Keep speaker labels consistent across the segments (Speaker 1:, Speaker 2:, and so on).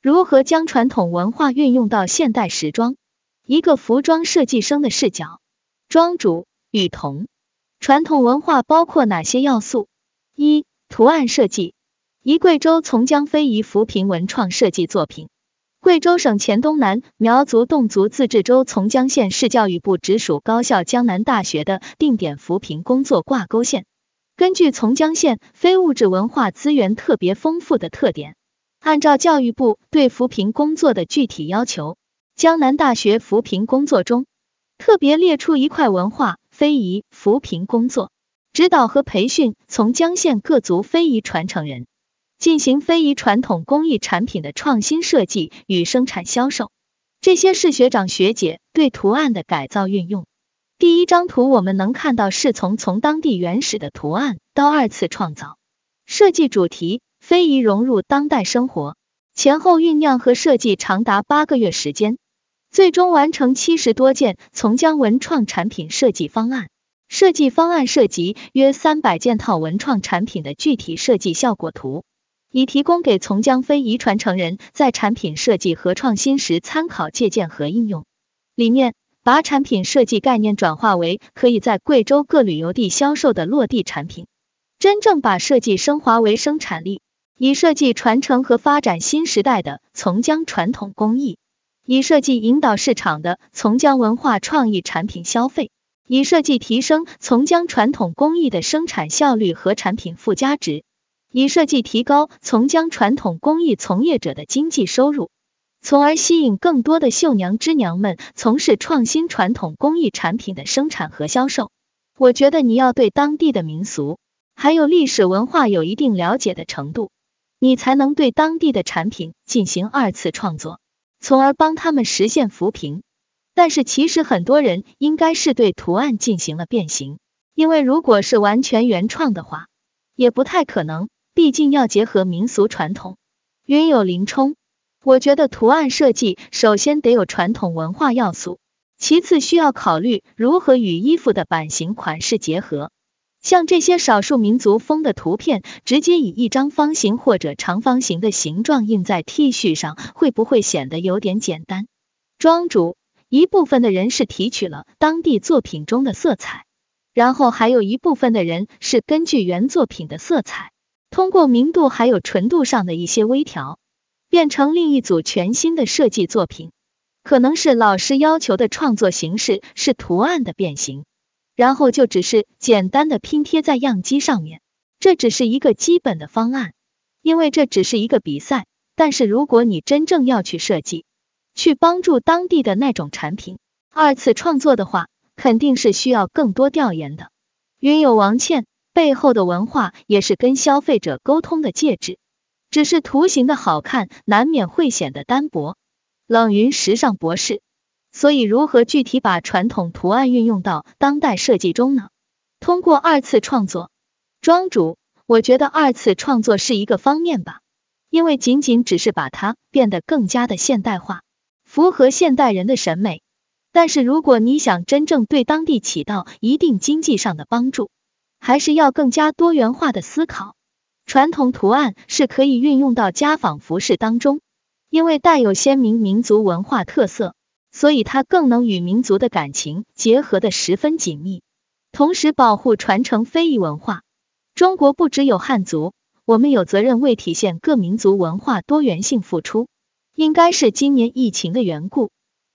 Speaker 1: 如何将传统文化运用到现代时装？一个服装设计生的视角。庄主雨桐，传统文化包括哪些要素？一、图案设计。一贵州从江非遗扶贫文创设计作品。贵州省黔东南苗族侗族自治州从江县市教育部直属高校江南大学的定点扶贫工作挂钩线。根据从江县非物质文化资源特别丰富的特点。按照教育部对扶贫工作的具体要求，江南大学扶贫工作中特别列出一块文化非遗扶贫工作，指导和培训从江县各族非遗传承人，进行非遗传统工艺产品的创新设计与生产销售。这些是学长学姐对图案的改造运用。第一张图我们能看到是从从当地原始的图案到二次创造，设计主题。非遗融入当代生活，前后酝酿和设计长达八个月时间，最终完成七十多件从江文创产品设计方案。设计方案涉及约三百件套文创产品的具体设计效果图，以提供给从江非遗传承人在产品设计和创新时参考借鉴和应用。理念：把产品设计概念转化为可以在贵州各旅游地销售的落地产品，真正把设计升华为生产力。以设计传承和发展新时代的从江传统工艺，以设计引导市场的从江文化创意产品消费，以设计提升从江传统工艺的生产效率和产品附加值，以设计提高从江传统工艺从业者的经济收入，从而吸引更多的绣娘织娘们从事创新传统工艺产品的生产和销售。我觉得你要对当地的民俗还有历史文化有一定了解的程度。你才能对当地的产品进行二次创作，从而帮他们实现扶贫。但是其实很多人应该是对图案进行了变形，因为如果是完全原创的话，也不太可能，毕竟要结合民俗传统。云有林冲，我觉得图案设计首先得有传统文化要素，其次需要考虑如何与衣服的版型款式结合。像这些少数民族风的图片，直接以一张方形或者长方形的形状印在 T 恤上，会不会显得有点简单？庄主，一部分的人是提取了当地作品中的色彩，然后还有一部分的人是根据原作品的色彩，通过明度还有纯度上的一些微调，变成另一组全新的设计作品。可能是老师要求的创作形式是图案的变形。然后就只是简单的拼贴在样机上面，这只是一个基本的方案，因为这只是一个比赛。但是如果你真正要去设计，去帮助当地的那种产品二次创作的话，肯定是需要更多调研的。云有王倩背后的文化也是跟消费者沟通的介质，只是图形的好看难免会显得单薄。冷云时尚博士。所以，如何具体把传统图案运用到当代设计中呢？通过二次创作。庄主，我觉得二次创作是一个方面吧，因为仅仅只是把它变得更加的现代化，符合现代人的审美。但是，如果你想真正对当地起到一定经济上的帮助，还是要更加多元化的思考。传统图案是可以运用到家纺服饰当中，因为带有鲜明民族文化特色。所以它更能与民族的感情结合的十分紧密，同时保护传承非遗文化。中国不只有汉族，我们有责任为体现各民族文化多元性付出。应该是今年疫情的缘故，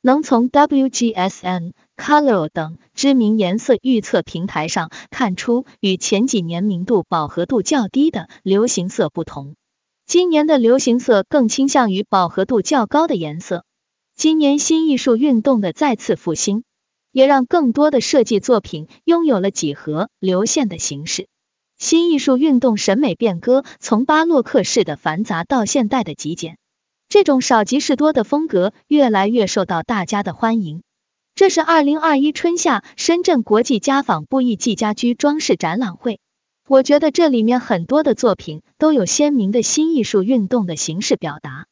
Speaker 1: 能从 WGSN、Color 等知名颜色预测平台上看出与前几年明度饱和度较低的流行色不同，今年的流行色更倾向于饱和度较高的颜色。今年新艺术运动的再次复兴，也让更多的设计作品拥有了几何流线的形式。新艺术运动审美变革从巴洛克式的繁杂到现代的极简，这种少即是多的风格越来越受到大家的欢迎。这是二零二一春夏深圳国际家纺布艺季家居装饰展览会，我觉得这里面很多的作品都有鲜明的新艺术运动的形式表达。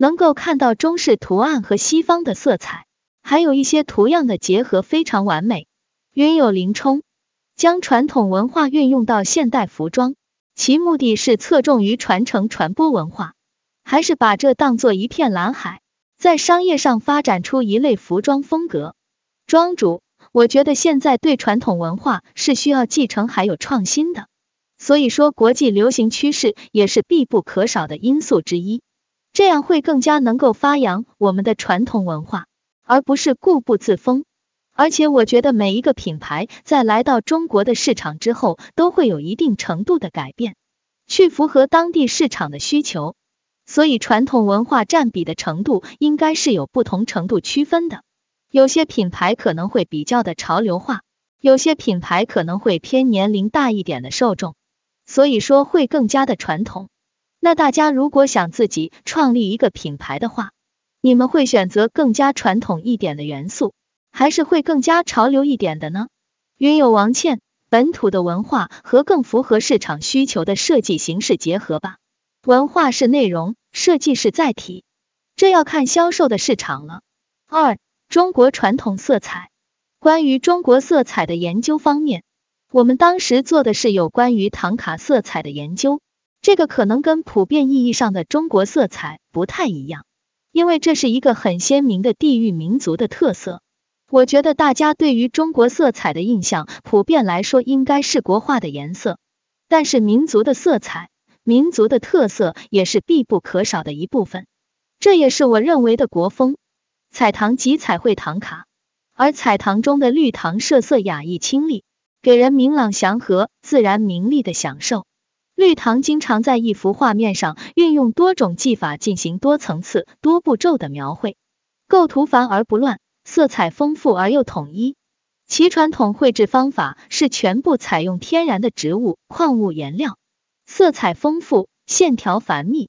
Speaker 1: 能够看到中式图案和西方的色彩，还有一些图样的结合非常完美。云有林冲将传统文化运用到现代服装，其目的是侧重于传承传播文化，还是把这当做一片蓝海，在商业上发展出一类服装风格？庄主，我觉得现在对传统文化是需要继承还有创新的，所以说国际流行趋势也是必不可少的因素之一，这样会更加能够发扬我们的传统文化，而不是固步自封。而且我觉得每一个品牌在来到中国的市场之后，都会有一定程度的改变，去符合当地市场的需求。所以传统文化占比的程度应该是有不同程度区分的。有些品牌可能会比较的潮流化，有些品牌可能会偏年龄大一点的受众，所以说会更加的传统。那大家如果想自己创立一个品牌的话，你们会选择更加传统一点的元素？还是会更加潮流一点的呢。云有王倩，本土的文化和更符合市场需求的设计形式结合吧。文化是内容，设计是载体，这要看销售的市场了。二、中国传统色彩。关于中国色彩的研究方面，我们当时做的是有关于唐卡色彩的研究，这个可能跟普遍意义上的中国色彩不太一样，因为这是一个很鲜明的地域民族的特色。我觉得大家对于中国色彩的印象，普遍来说应该是国画的颜色，但是民族的色彩、民族的特色也是必不可少的一部分。这也是我认为的国风。彩唐即彩绘唐卡，而彩唐中的绿唐色色雅逸清丽，给人明朗祥和、自然明丽的享受。绿唐经常在一幅画面上运用多种技法进行多层次、多步骤的描绘，构图繁而不乱。色彩丰富而又统一，其传统绘制方法是全部采用天然的植物、矿物颜料，色彩丰富，线条繁密。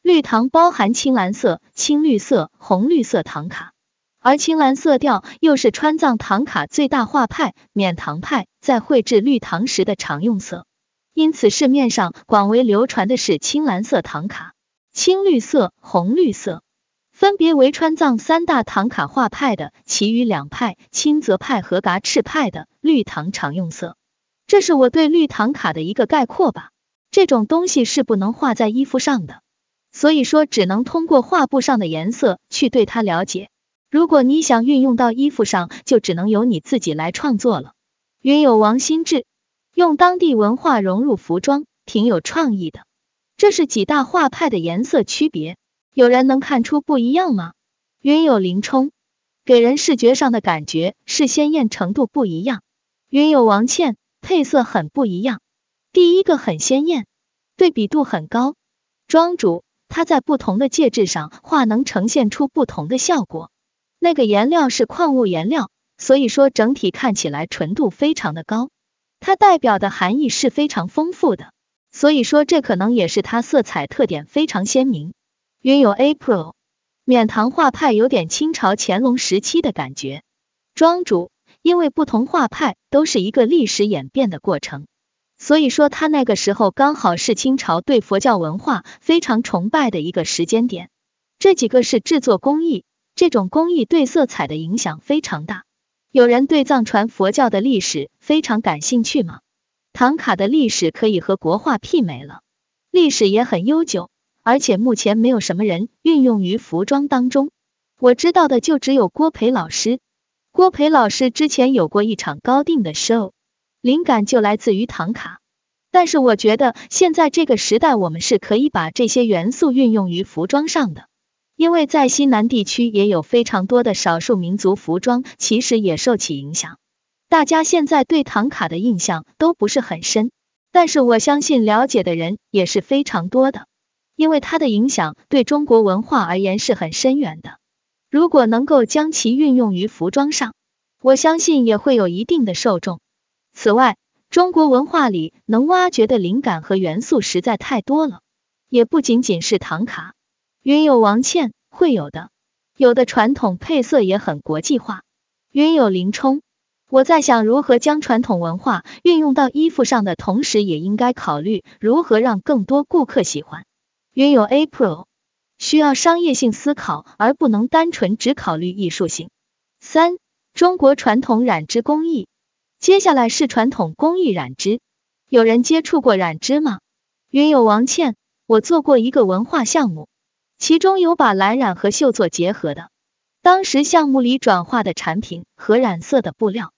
Speaker 1: 绿唐包含青蓝色、青绿色、红绿色唐卡，而青蓝色调又是川藏唐卡最大画派缅唐派在绘制绿唐时的常用色，因此市面上广为流传的是青蓝色唐卡、青绿色、红绿色。分别为川藏三大唐卡画派的，其余两派青泽派和噶赤派的绿唐常用色。这是我对绿唐卡的一个概括吧。这种东西是不能画在衣服上的，所以说只能通过画布上的颜色去对它了解。如果你想运用到衣服上，就只能由你自己来创作了。云友王新志用当地文化融入服装，挺有创意的。这是几大画派的颜色区别。有人能看出不一样吗？云有林冲给人视觉上的感觉是鲜艳程度不一样，云有王倩配色很不一样。第一个很鲜艳，对比度很高。庄主他在不同的介质上画能呈现出不同的效果。那个颜料是矿物颜料，所以说整体看起来纯度非常的高，它代表的含义是非常丰富的，所以说这可能也是它色彩特点非常鲜明。拥有 April，缅唐画派有点清朝乾隆时期的感觉。庄主，因为不同画派都是一个历史演变的过程，所以说他那个时候刚好是清朝对佛教文化非常崇拜的一个时间点。这几个是制作工艺，这种工艺对色彩的影响非常大。有人对藏传佛教的历史非常感兴趣吗？唐卡的历史可以和国画媲美了，历史也很悠久。而且目前没有什么人运用于服装当中，我知道的就只有郭培老师。郭培老师之前有过一场高定的 show，灵感就来自于唐卡。但是我觉得现在这个时代，我们是可以把这些元素运用于服装上的，因为在西南地区也有非常多的少数民族服装，其实也受其影响。大家现在对唐卡的印象都不是很深，但是我相信了解的人也是非常多的。因为它的影响对中国文化而言是很深远的，如果能够将其运用于服装上，我相信也会有一定的受众。此外，中国文化里能挖掘的灵感和元素实在太多了，也不仅仅是唐卡。云有王倩会有的，有的传统配色也很国际化。云有林冲，我在想如何将传统文化运用到衣服上的同时，也应该考虑如何让更多顾客喜欢。云有 April 需要商业性思考，而不能单纯只考虑艺术性。三、中国传统染织工艺。接下来是传统工艺染织，有人接触过染织吗？云有王倩，我做过一个文化项目，其中有把蓝染和绣做结合的。当时项目里转化的产品和染色的布料。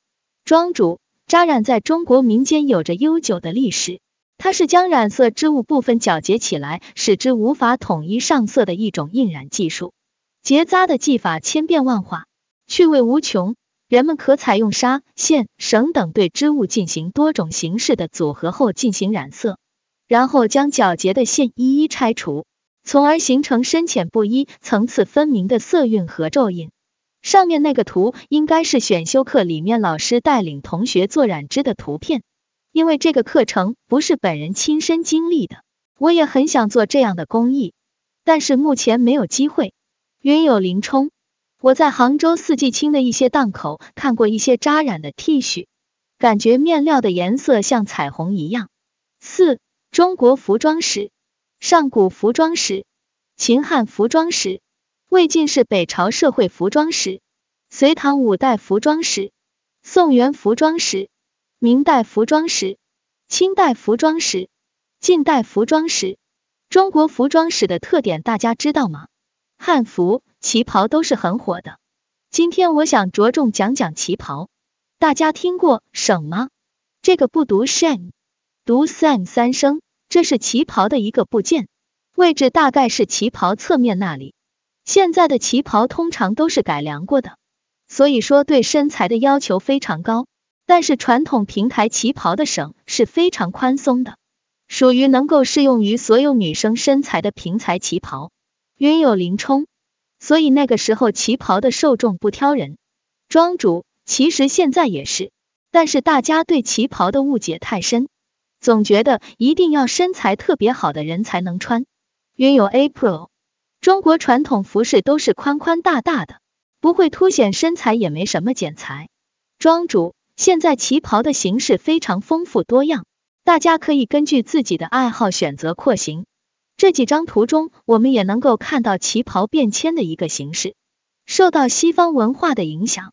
Speaker 1: 庄主，扎染在中国民间有着悠久的历史，它是将染色织物部分绞结起来，使之无法统一上色的一种印染技术。结扎的技法千变万化，趣味无穷。人们可采用纱、线、绳等对织物进行多种形式的组合后进行染色，然后将绞结的线一一拆除。从而形成深浅不一、层次分明的色晕和皱印。上面那个图应该是选修课里面老师带领同学做染织的图片。因为这个课程不是本人亲身经历的，我也很想做这样的工艺，但是目前没有机会。云有林冲，我在杭州四季青的一些档口看过一些扎染的 T 恤，感觉面料的颜色像彩虹一样。四、中国服装史。上古服装史、秦汉服装史、魏晋是北朝社会服装史、隋唐五代服装史、宋元服装史、明代服装史、清代服装史、近代服装史。中国服装史的特点大家知道吗？汉服、旗袍都是很火的。今天我想着重讲讲旗袍。大家听过省吗？这个不读 sham，读 sam 三声。这是旗袍的一个部件，位置大概是旗袍侧面那里。现在的旗袍通常都是改良过的，所以说对身材的要求非常高。但是传统平台旗袍的绳是非常宽松的，属于能够适用于所有女生身材的平裁旗袍。拥有林冲，所以那个时候旗袍的受众不挑人。庄主，其实现在也是，但是大家对旗袍的误解太深。总觉得一定要身材特别好的人才能穿。拥有 April，中国传统服饰都是宽宽大大的，不会凸显身材，也没什么剪裁。庄主，现在旗袍的形式非常丰富多样，大家可以根据自己的爱好选择廓形。这几张图中，我们也能够看到旗袍变迁的一个形式。受到西方文化的影响，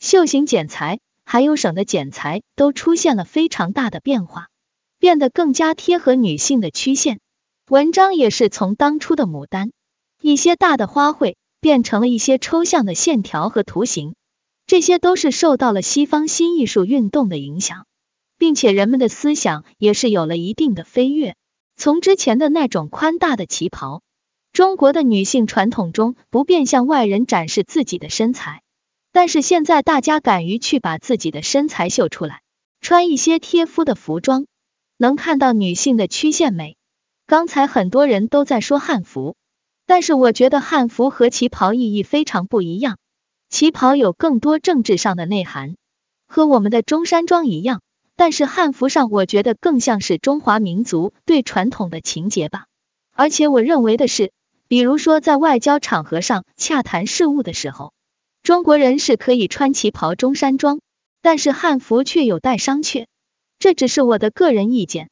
Speaker 1: 袖型剪裁还有省的剪裁都出现了非常大的变化。变得更加贴合女性的曲线，文章也是从当初的牡丹，一些大的花卉，变成了一些抽象的线条和图形，这些都是受到了西方新艺术运动的影响，并且人们的思想也是有了一定的飞跃。从之前的那种宽大的旗袍，中国的女性传统中不便向外人展示自己的身材，但是现在大家敢于去把自己的身材秀出来，穿一些贴肤的服装。能看到女性的曲线美。刚才很多人都在说汉服，但是我觉得汉服和旗袍意义非常不一样。旗袍有更多政治上的内涵，和我们的中山装一样，但是汉服上我觉得更像是中华民族对传统的情结吧。而且我认为的是，比如说在外交场合上洽谈事务的时候，中国人是可以穿旗袍中山装，但是汉服却有待商榷。这只是我的个人意见。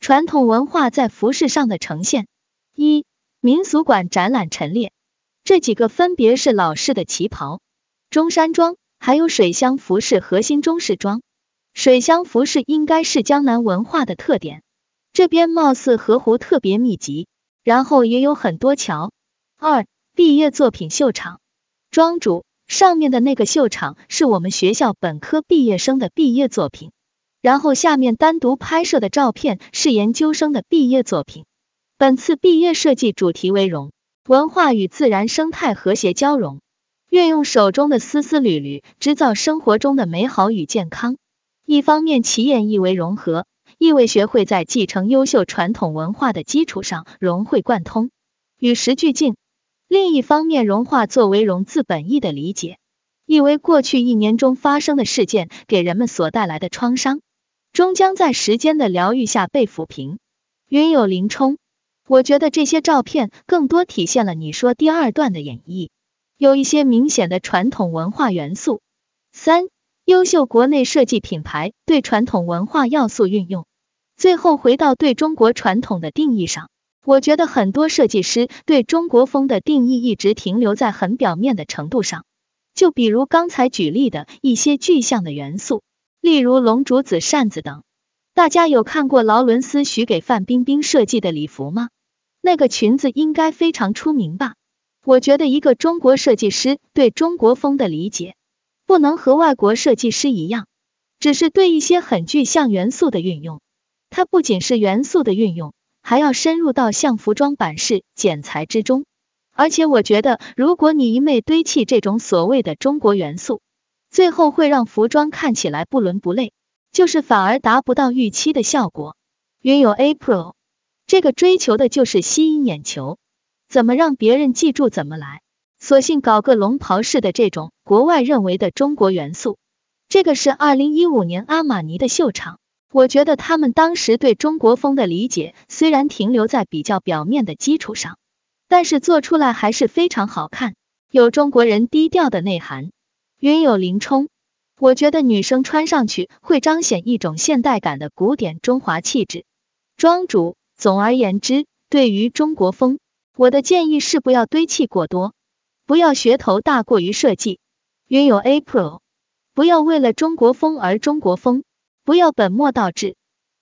Speaker 1: 传统文化在服饰上的呈现：一、民俗馆展览陈列，这几个分别是老式的旗袍、中山装，还有水乡服饰核心中式装。水乡服饰应该是江南文化的特点，这边貌似河湖特别密集，然后也有很多桥。二、毕业作品秀场，庄主上面的那个秀场是我们学校本科毕业生的毕业作品。然后下面单独拍摄的照片是研究生的毕业作品。本次毕业设计主题为融文化与自然生态和谐交融，运用手中的丝丝缕缕，织造生活中的美好与健康。一方面，其演绎为融合，意味学会在继承优秀传统文化的基础上融会贯通，与时俱进；另一方面，融化作为融字本意的理解，意为过去一年中发生的事件给人们所带来的创伤。终将在时间的疗愈下被抚平。云有林冲，我觉得这些照片更多体现了你说第二段的演绎，有一些明显的传统文化元素。三、优秀国内设计品牌对传统文化要素运用。最后回到对中国传统的定义上，我觉得很多设计师对中国风的定义一直停留在很表面的程度上，就比如刚才举例的一些具象的元素。例如龙竹子扇子等，大家有看过劳伦斯许给范冰冰设计的礼服吗？那个裙子应该非常出名吧？我觉得一个中国设计师对中国风的理解，不能和外国设计师一样，只是对一些很具象元素的运用。它不仅是元素的运用，还要深入到像服装版式剪裁之中。而且我觉得，如果你一昧堆砌这种所谓的中国元素，最后会让服装看起来不伦不类，就是反而达不到预期的效果。云有 April，这个追求的就是吸引眼球，怎么让别人记住怎么来，索性搞个龙袍式的这种国外认为的中国元素。这个是二零一五年阿玛尼的秀场，我觉得他们当时对中国风的理解虽然停留在比较表面的基础上。但是做出来还是非常好看，有中国人低调的内涵。云有林冲，我觉得女生穿上去会彰显一种现代感的古典中华气质。庄主，总而言之，对于中国风，我的建议是不要堆砌过多，不要噱头大过于设计。拥有 April，不要为了中国风而中国风，不要本末倒置。